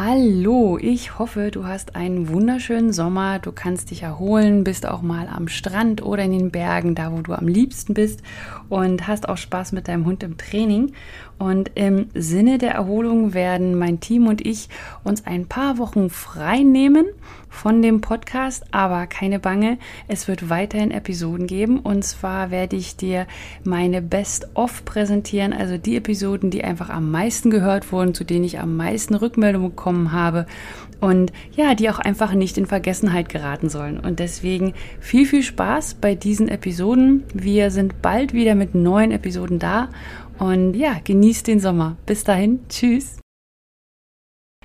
Hallo, ich hoffe, du hast einen wunderschönen Sommer. Du kannst dich erholen, bist auch mal am Strand oder in den Bergen, da wo du am liebsten bist und hast auch Spaß mit deinem Hund im Training. Und im Sinne der Erholung werden mein Team und ich uns ein paar Wochen frei nehmen von dem Podcast, aber keine Bange, es wird weiterhin Episoden geben und zwar werde ich dir meine Best-of präsentieren, also die Episoden, die einfach am meisten gehört wurden, zu denen ich am meisten Rückmeldungen bekommen habe und ja, die auch einfach nicht in Vergessenheit geraten sollen. Und deswegen viel, viel Spaß bei diesen Episoden. Wir sind bald wieder mit neuen Episoden da und ja, genießt den Sommer. Bis dahin, tschüss.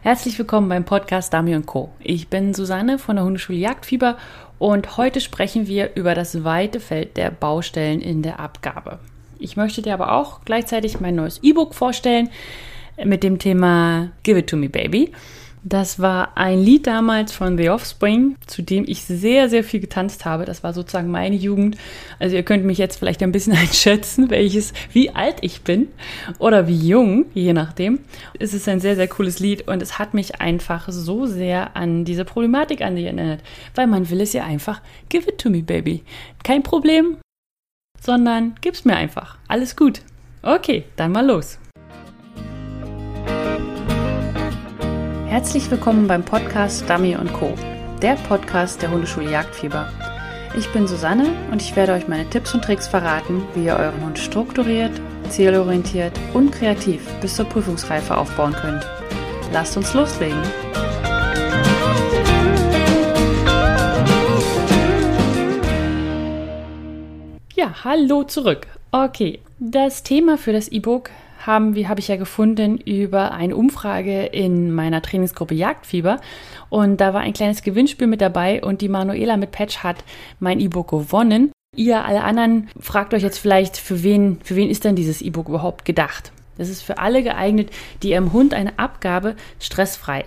Herzlich willkommen beim Podcast Dami Co. Ich bin Susanne von der Hundeschule Jagdfieber und heute sprechen wir über das weite Feld der Baustellen in der Abgabe. Ich möchte dir aber auch gleichzeitig mein neues E-Book vorstellen mit dem Thema Give It To Me Baby. Das war ein Lied damals von The Offspring, zu dem ich sehr, sehr viel getanzt habe. Das war sozusagen meine Jugend. Also ihr könnt mich jetzt vielleicht ein bisschen einschätzen, welches, wie alt ich bin oder wie jung, je nachdem. Es ist ein sehr, sehr cooles Lied und es hat mich einfach so sehr an diese Problematik an die erinnert, weil man will es ja einfach, give it to me, baby. Kein Problem, sondern gib's mir einfach. Alles gut. Okay, dann mal los. Herzlich willkommen beim Podcast Dummy Co., der Podcast der Hundeschule Jagdfieber. Ich bin Susanne und ich werde euch meine Tipps und Tricks verraten, wie ihr euren Hund strukturiert, zielorientiert und kreativ bis zur Prüfungsreife aufbauen könnt. Lasst uns loslegen! Ja, hallo zurück. Okay, das Thema für das E-Book haben wir, habe ich ja gefunden über eine Umfrage in meiner Trainingsgruppe Jagdfieber. Und da war ein kleines Gewinnspiel mit dabei und die Manuela mit Patch hat mein E-Book gewonnen. Ihr alle anderen fragt euch jetzt vielleicht, für wen, für wen ist denn dieses E-Book überhaupt gedacht? Das ist für alle geeignet, die ihrem Hund eine Abgabe stressfrei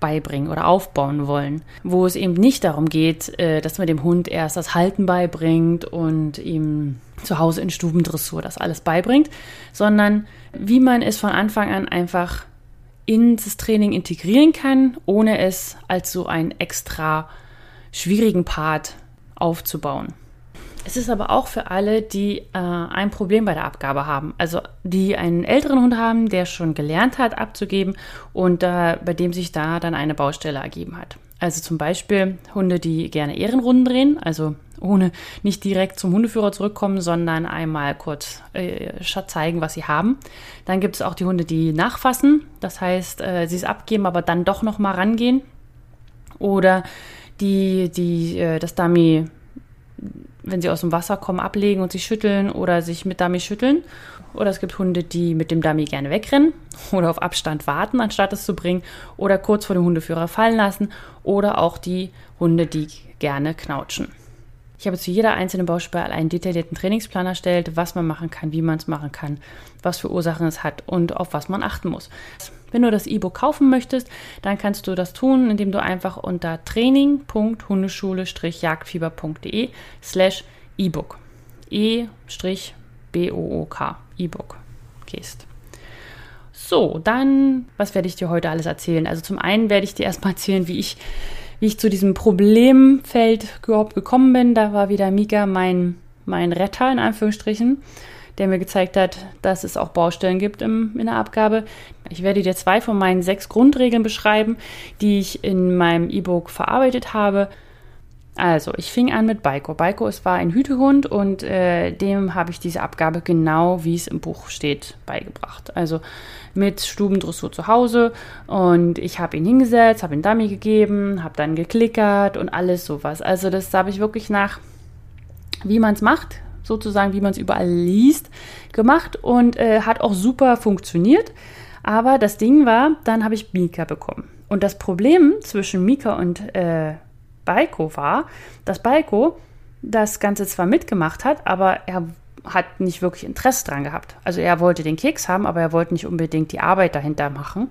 beibringen oder aufbauen wollen, wo es eben nicht darum geht, äh, dass man dem Hund erst das Halten beibringt und ihm zu Hause in Stubendressur das alles beibringt, sondern wie man es von Anfang an einfach ins Training integrieren kann, ohne es als so einen extra schwierigen Part aufzubauen. Es ist aber auch für alle, die äh, ein Problem bei der Abgabe haben. Also die einen älteren Hund haben, der schon gelernt hat abzugeben und äh, bei dem sich da dann eine Baustelle ergeben hat. Also zum Beispiel Hunde, die gerne Ehrenrunden drehen, also ohne nicht direkt zum Hundeführer zurückkommen, sondern einmal kurz äh, zeigen, was sie haben. Dann gibt es auch die Hunde, die nachfassen, das heißt, äh, sie es abgeben, aber dann doch noch mal rangehen. Oder die, die äh, das Dummy, wenn sie aus dem Wasser kommen, ablegen und sich schütteln oder sich mit Dummy schütteln. Oder es gibt Hunde, die mit dem Dummy gerne wegrennen oder auf Abstand warten, anstatt es zu bringen. Oder kurz vor dem Hundeführer fallen lassen. Oder auch die Hunde, die gerne knautschen. Ich habe zu jeder einzelnen Baustelle einen detaillierten Trainingsplan erstellt, was man machen kann, wie man es machen kann, was für Ursachen es hat und auf was man achten muss. Wenn du das E-Book kaufen möchtest, dann kannst du das tun, indem du einfach unter training.hundeschule-jagdfieber.de slash E-Book E-B-O-O-K E-Book gehst. So, dann, was werde ich dir heute alles erzählen? Also zum einen werde ich dir erstmal erzählen, wie ich wie ich zu diesem Problemfeld überhaupt gekommen bin. Da war wieder Mika mein, mein Retter in Anführungsstrichen, der mir gezeigt hat, dass es auch Baustellen gibt im, in der Abgabe. Ich werde dir zwei von meinen sechs Grundregeln beschreiben, die ich in meinem E-Book verarbeitet habe. Also, ich fing an mit Baiko. Baiko es war ein Hütehund und äh, dem habe ich diese Abgabe genau, wie es im Buch steht, beigebracht. Also mit Stubendressur zu Hause und ich habe ihn hingesetzt, habe ihn Dummy gegeben, habe dann geklickert und alles sowas. Also das habe ich wirklich nach, wie man es macht, sozusagen, wie man es überall liest, gemacht und äh, hat auch super funktioniert. Aber das Ding war, dann habe ich Mika bekommen. Und das Problem zwischen Mika und äh, Baiko war, dass Baiko das Ganze zwar mitgemacht hat, aber er hat nicht wirklich Interesse dran gehabt. Also er wollte den Keks haben, aber er wollte nicht unbedingt die Arbeit dahinter machen,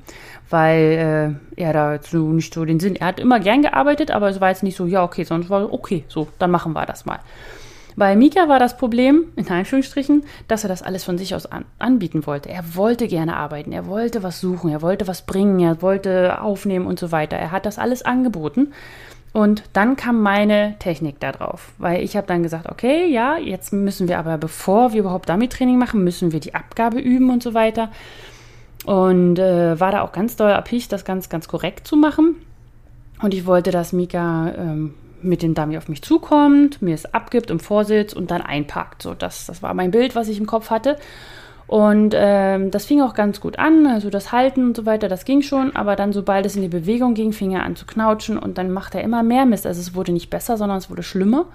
weil äh, er dazu nicht so den Sinn. Er hat immer gern gearbeitet, aber es war jetzt nicht so, ja, okay, es war okay, so, dann machen wir das mal. Bei Mika war das Problem, in Anführungsstrichen, dass er das alles von sich aus an, anbieten wollte. Er wollte gerne arbeiten, er wollte was suchen, er wollte was bringen, er wollte aufnehmen und so weiter. Er hat das alles angeboten. Und dann kam meine Technik da drauf, weil ich habe dann gesagt, okay, ja, jetzt müssen wir aber, bevor wir überhaupt Dummy-Training machen, müssen wir die Abgabe üben und so weiter. Und äh, war da auch ganz doll erpicht, das ganz, ganz korrekt zu machen. Und ich wollte, dass Mika ähm, mit dem Dummy auf mich zukommt, mir es abgibt im Vorsitz und dann einpackt. So, das, das war mein Bild, was ich im Kopf hatte. Und ähm, das fing auch ganz gut an, also das Halten und so weiter, das ging schon, aber dann, sobald es in die Bewegung ging, fing er an zu knautschen und dann macht er immer mehr Mist. Also es wurde nicht besser, sondern es wurde schlimmer.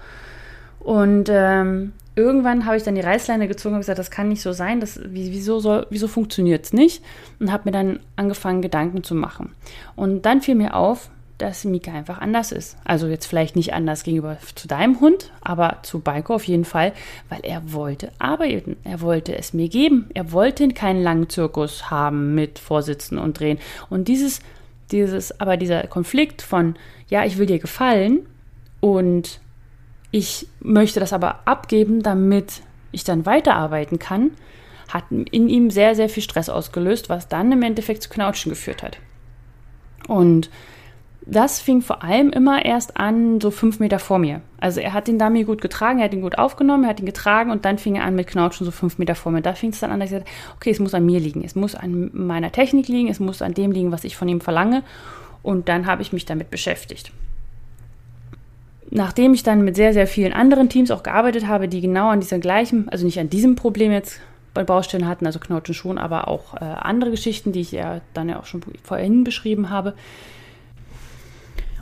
Und ähm, irgendwann habe ich dann die Reißleine gezogen und gesagt, das kann nicht so sein, das, wieso, wieso funktioniert es nicht? Und habe mir dann angefangen, Gedanken zu machen. Und dann fiel mir auf, dass Mika einfach anders ist. Also jetzt vielleicht nicht anders gegenüber zu deinem Hund, aber zu Baiko auf jeden Fall, weil er wollte arbeiten. Er wollte es mir geben. Er wollte keinen langen Zirkus haben mit Vorsitzen und Drehen. Und dieses, dieses, aber dieser Konflikt von, ja, ich will dir gefallen und ich möchte das aber abgeben, damit ich dann weiterarbeiten kann, hat in ihm sehr, sehr viel Stress ausgelöst, was dann im Endeffekt zu Knautschen geführt hat. Und das fing vor allem immer erst an, so fünf Meter vor mir. Also er hat den Dummy gut getragen, er hat ihn gut aufgenommen, er hat ihn getragen und dann fing er an mit Knautschen so fünf Meter vor mir. Da fing es dann an, dass ich sagte, okay, es muss an mir liegen, es muss an meiner Technik liegen, es muss an dem liegen, was ich von ihm verlange. Und dann habe ich mich damit beschäftigt. Nachdem ich dann mit sehr, sehr vielen anderen Teams auch gearbeitet habe, die genau an dieser gleichen, also nicht an diesem Problem jetzt bei Baustellen hatten, also Knautschen schon, aber auch äh, andere Geschichten, die ich ja dann ja auch schon vorhin beschrieben habe,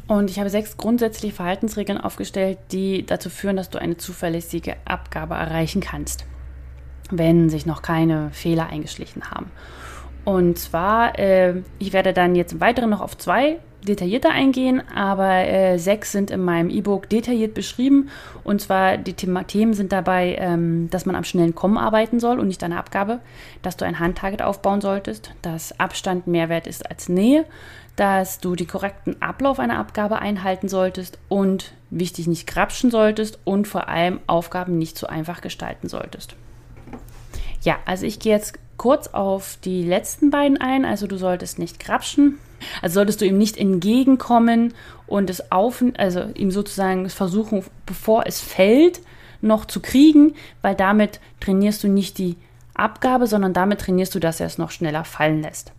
und ich habe sechs grundsätzliche Verhaltensregeln aufgestellt, die dazu führen, dass du eine zuverlässige Abgabe erreichen kannst, wenn sich noch keine Fehler eingeschlichen haben. Und zwar, äh, ich werde dann jetzt im Weiteren noch auf zwei detaillierter eingehen, aber äh, sechs sind in meinem E-Book detailliert beschrieben. Und zwar die Thema Themen sind dabei, ähm, dass man am schnellen Kommen arbeiten soll und nicht an der Abgabe, dass du ein Handtarget aufbauen solltest, dass Abstand mehr wert ist als Nähe, dass du den korrekten Ablauf einer Abgabe einhalten solltest und wichtig nicht krapschen solltest und vor allem Aufgaben nicht zu einfach gestalten solltest. Ja, also ich gehe jetzt kurz auf die letzten beiden ein. Also du solltest nicht krapschen. Also solltest du ihm nicht entgegenkommen und es auf, also ihm sozusagen versuchen, bevor es fällt, noch zu kriegen, weil damit trainierst du nicht die Abgabe, sondern damit trainierst du, dass er es noch schneller fallen lässt.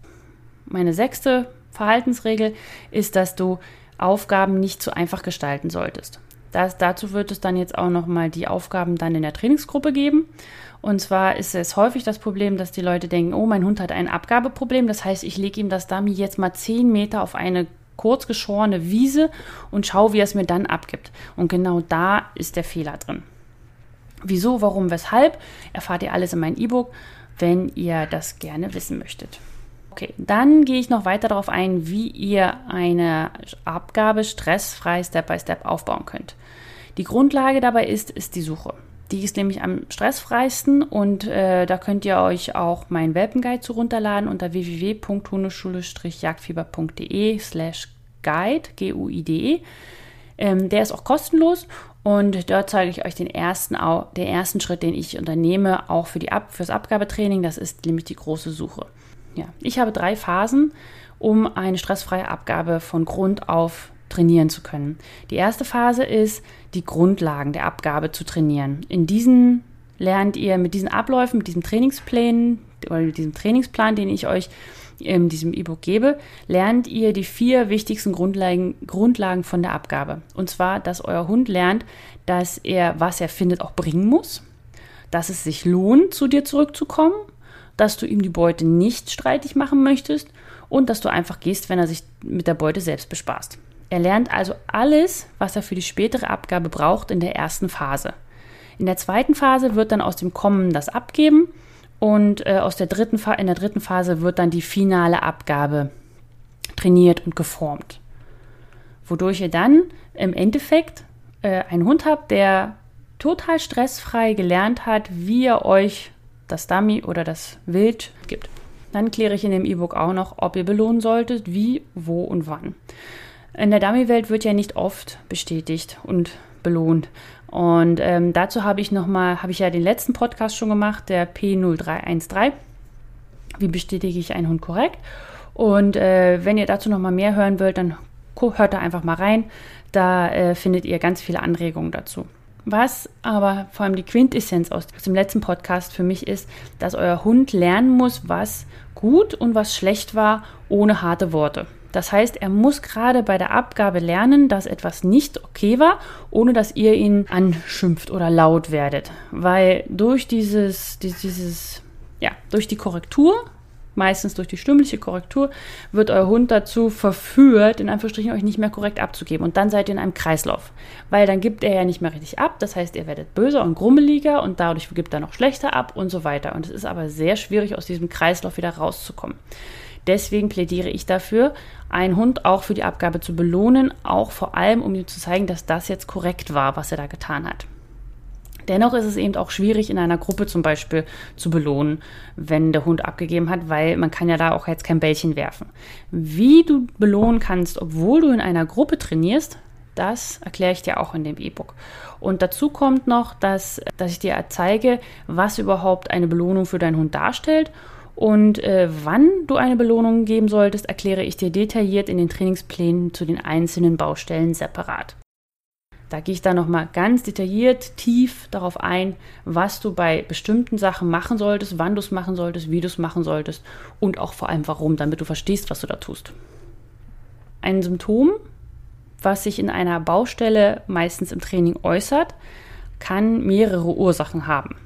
Meine sechste Verhaltensregel ist, dass du Aufgaben nicht zu einfach gestalten solltest. Das, dazu wird es dann jetzt auch nochmal die Aufgaben dann in der Trainingsgruppe geben. Und zwar ist es häufig das Problem, dass die Leute denken, oh, mein Hund hat ein Abgabeproblem. Das heißt, ich lege ihm das Dummy jetzt mal 10 Meter auf eine kurz geschorene Wiese und schaue, wie er es mir dann abgibt. Und genau da ist der Fehler drin. Wieso, warum, weshalb, erfahrt ihr alles in meinem E-Book, wenn ihr das gerne wissen möchtet. Okay, dann gehe ich noch weiter darauf ein, wie ihr eine Abgabe stressfrei Step by Step aufbauen könnt. Die Grundlage dabei ist, ist die Suche. Die ist nämlich am stressfreisten und äh, da könnt ihr euch auch meinen Welpenguide zu runterladen unter www.hundeschule-jagdfieber.de slash guide, G-U-I-D-E. Ähm, der ist auch kostenlos und dort zeige ich euch den ersten, den ersten Schritt, den ich unternehme, auch für die Ab fürs Abgabetraining. Das ist nämlich die große Suche. Ja, ich habe drei Phasen, um eine stressfreie Abgabe von Grund auf trainieren zu können. Die erste Phase ist, die Grundlagen der Abgabe zu trainieren. In diesen lernt ihr mit diesen Abläufen, mit diesem Trainingsplan oder mit diesem Trainingsplan, den ich euch in diesem E-Book gebe, lernt ihr die vier wichtigsten Grundlagen, Grundlagen von der Abgabe. Und zwar, dass euer Hund lernt, dass er, was er findet, auch bringen muss, dass es sich lohnt, zu dir zurückzukommen dass du ihm die Beute nicht streitig machen möchtest und dass du einfach gehst, wenn er sich mit der Beute selbst bespaßt. Er lernt also alles, was er für die spätere Abgabe braucht in der ersten Phase. In der zweiten Phase wird dann aus dem Kommen das Abgeben und äh, aus der dritten in der dritten Phase wird dann die finale Abgabe trainiert und geformt. Wodurch ihr dann im Endeffekt äh, einen Hund habt, der total stressfrei gelernt hat, wie er euch das Dummy oder das Wild gibt. Dann kläre ich in dem E-Book auch noch, ob ihr belohnen solltet, wie, wo und wann. In der Dummy-Welt wird ja nicht oft bestätigt und belohnt. Und ähm, dazu habe ich nochmal, habe ich ja den letzten Podcast schon gemacht, der P0313. Wie bestätige ich einen Hund korrekt? Und äh, wenn ihr dazu nochmal mehr hören wollt, dann hört da einfach mal rein. Da äh, findet ihr ganz viele Anregungen dazu. Was aber vor allem die Quintessenz aus dem letzten Podcast für mich ist, dass euer Hund lernen muss, was gut und was schlecht war, ohne harte Worte. Das heißt, er muss gerade bei der Abgabe lernen, dass etwas nicht okay war, ohne dass ihr ihn anschimpft oder laut werdet. Weil durch dieses, dieses, ja, durch die Korrektur meistens durch die stimmliche Korrektur, wird euer Hund dazu verführt, in Anführungsstrichen euch nicht mehr korrekt abzugeben. Und dann seid ihr in einem Kreislauf. Weil dann gibt er ja nicht mehr richtig ab. Das heißt, ihr werdet böser und grummeliger und dadurch gibt er noch schlechter ab und so weiter. Und es ist aber sehr schwierig, aus diesem Kreislauf wieder rauszukommen. Deswegen plädiere ich dafür, einen Hund auch für die Abgabe zu belohnen, auch vor allem, um ihm zu zeigen, dass das jetzt korrekt war, was er da getan hat. Dennoch ist es eben auch schwierig, in einer Gruppe zum Beispiel zu belohnen, wenn der Hund abgegeben hat, weil man kann ja da auch jetzt kein Bällchen werfen. Wie du belohnen kannst, obwohl du in einer Gruppe trainierst, das erkläre ich dir auch in dem E-Book. Und dazu kommt noch, dass, dass ich dir zeige, was überhaupt eine Belohnung für deinen Hund darstellt. Und äh, wann du eine Belohnung geben solltest, erkläre ich dir detailliert in den Trainingsplänen zu den einzelnen Baustellen separat. Da gehe ich dann nochmal ganz detailliert, tief darauf ein, was du bei bestimmten Sachen machen solltest, wann du es machen solltest, wie du es machen solltest und auch vor allem warum, damit du verstehst, was du da tust. Ein Symptom, was sich in einer Baustelle meistens im Training äußert, kann mehrere Ursachen haben.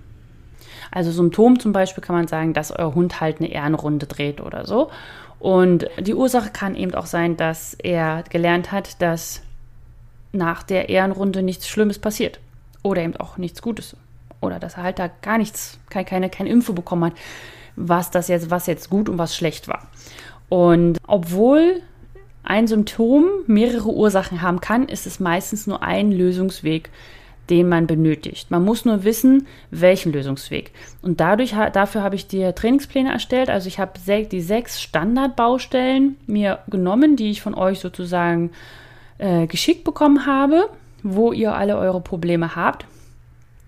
Also Symptom zum Beispiel kann man sagen, dass euer Hund halt eine Ehrenrunde dreht oder so. Und die Ursache kann eben auch sein, dass er gelernt hat, dass nach der Ehrenrunde nichts Schlimmes passiert. Oder eben auch nichts Gutes. Oder dass er halt da gar nichts, keine, keine, keine Info bekommen hat, was das jetzt, was jetzt gut und was schlecht war. Und obwohl ein Symptom mehrere Ursachen haben kann, ist es meistens nur ein Lösungsweg, den man benötigt. Man muss nur wissen, welchen Lösungsweg. Und dadurch, dafür habe ich dir Trainingspläne erstellt. Also ich habe die sechs Standardbaustellen mir genommen, die ich von euch sozusagen äh, geschickt bekommen habe, wo ihr alle eure Probleme habt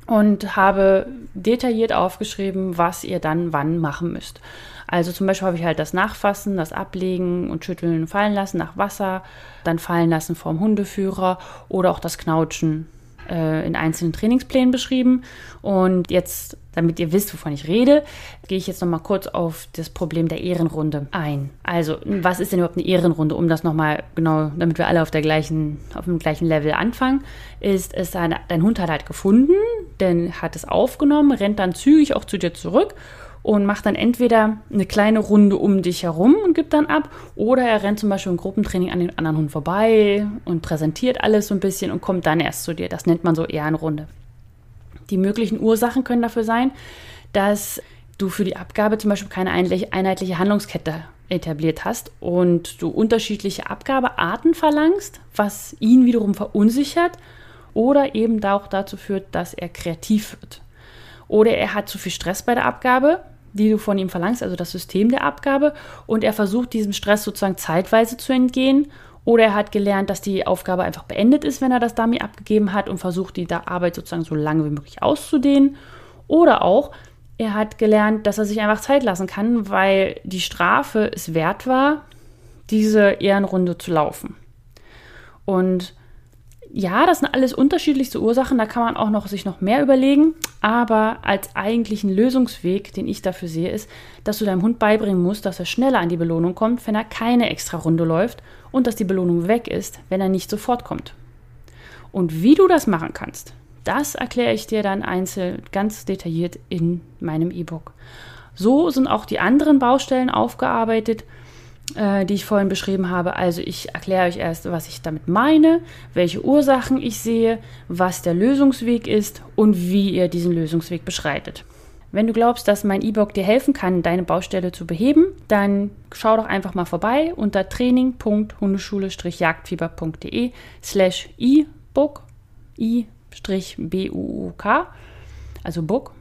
und habe detailliert aufgeschrieben, was ihr dann wann machen müsst. Also zum Beispiel habe ich halt das Nachfassen, das Ablegen und Schütteln fallen lassen nach Wasser, dann fallen lassen vom Hundeführer oder auch das Knautschen äh, in einzelnen Trainingsplänen beschrieben. Und jetzt, damit ihr wisst, wovon ich rede, gehe ich jetzt nochmal kurz auf das Problem der Ehrenrunde ein. Also, was ist denn überhaupt eine Ehrenrunde? Um das nochmal genau, damit wir alle auf der gleichen, auf dem gleichen Level anfangen, ist es, dein, dein Hund hat halt gefunden, denn hat es aufgenommen, rennt dann zügig auch zu dir zurück und macht dann entweder eine kleine Runde um dich herum und gibt dann ab, oder er rennt zum Beispiel im Gruppentraining an den anderen Hund vorbei und präsentiert alles so ein bisschen und kommt dann erst zu dir. Das nennt man so eher eine Runde. Die möglichen Ursachen können dafür sein, dass du für die Abgabe zum Beispiel keine einheitliche Handlungskette etabliert hast und du unterschiedliche Abgabearten verlangst, was ihn wiederum verunsichert oder eben auch dazu führt, dass er kreativ wird. Oder er hat zu viel Stress bei der Abgabe, die du von ihm verlangst, also das System der Abgabe, und er versucht diesem Stress sozusagen zeitweise zu entgehen. Oder er hat gelernt, dass die Aufgabe einfach beendet ist, wenn er das Dummy abgegeben hat und versucht, die Arbeit sozusagen so lange wie möglich auszudehnen. Oder auch, er hat gelernt, dass er sich einfach Zeit lassen kann, weil die Strafe es wert war, diese Ehrenrunde zu laufen. Und ja, das sind alles unterschiedlichste Ursachen, da kann man auch noch sich noch mehr überlegen, aber als eigentlichen Lösungsweg, den ich dafür sehe, ist, dass du deinem Hund beibringen musst, dass er schneller an die Belohnung kommt, wenn er keine extra Runde läuft und dass die Belohnung weg ist, wenn er nicht sofort kommt. Und wie du das machen kannst, das erkläre ich dir dann einzeln ganz detailliert in meinem E-Book. So sind auch die anderen Baustellen aufgearbeitet äh, die ich vorhin beschrieben habe. Also ich erkläre euch erst, was ich damit meine, welche Ursachen ich sehe, was der Lösungsweg ist und wie ihr diesen Lösungsweg beschreitet. Wenn du glaubst, dass mein E-Book dir helfen kann, deine Baustelle zu beheben, dann schau doch einfach mal vorbei unter training.hundeschule-jagdfieber.de slash e-book i-b-u-u-k, also Book.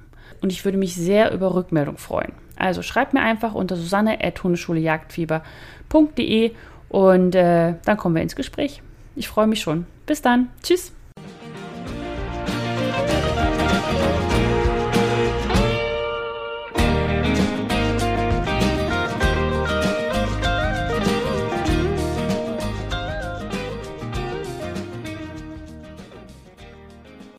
Und ich würde mich sehr über Rückmeldung freuen. Also schreibt mir einfach unter susanne.hundeschuleJagdfieber.de und äh, dann kommen wir ins Gespräch. Ich freue mich schon. Bis dann. Tschüss.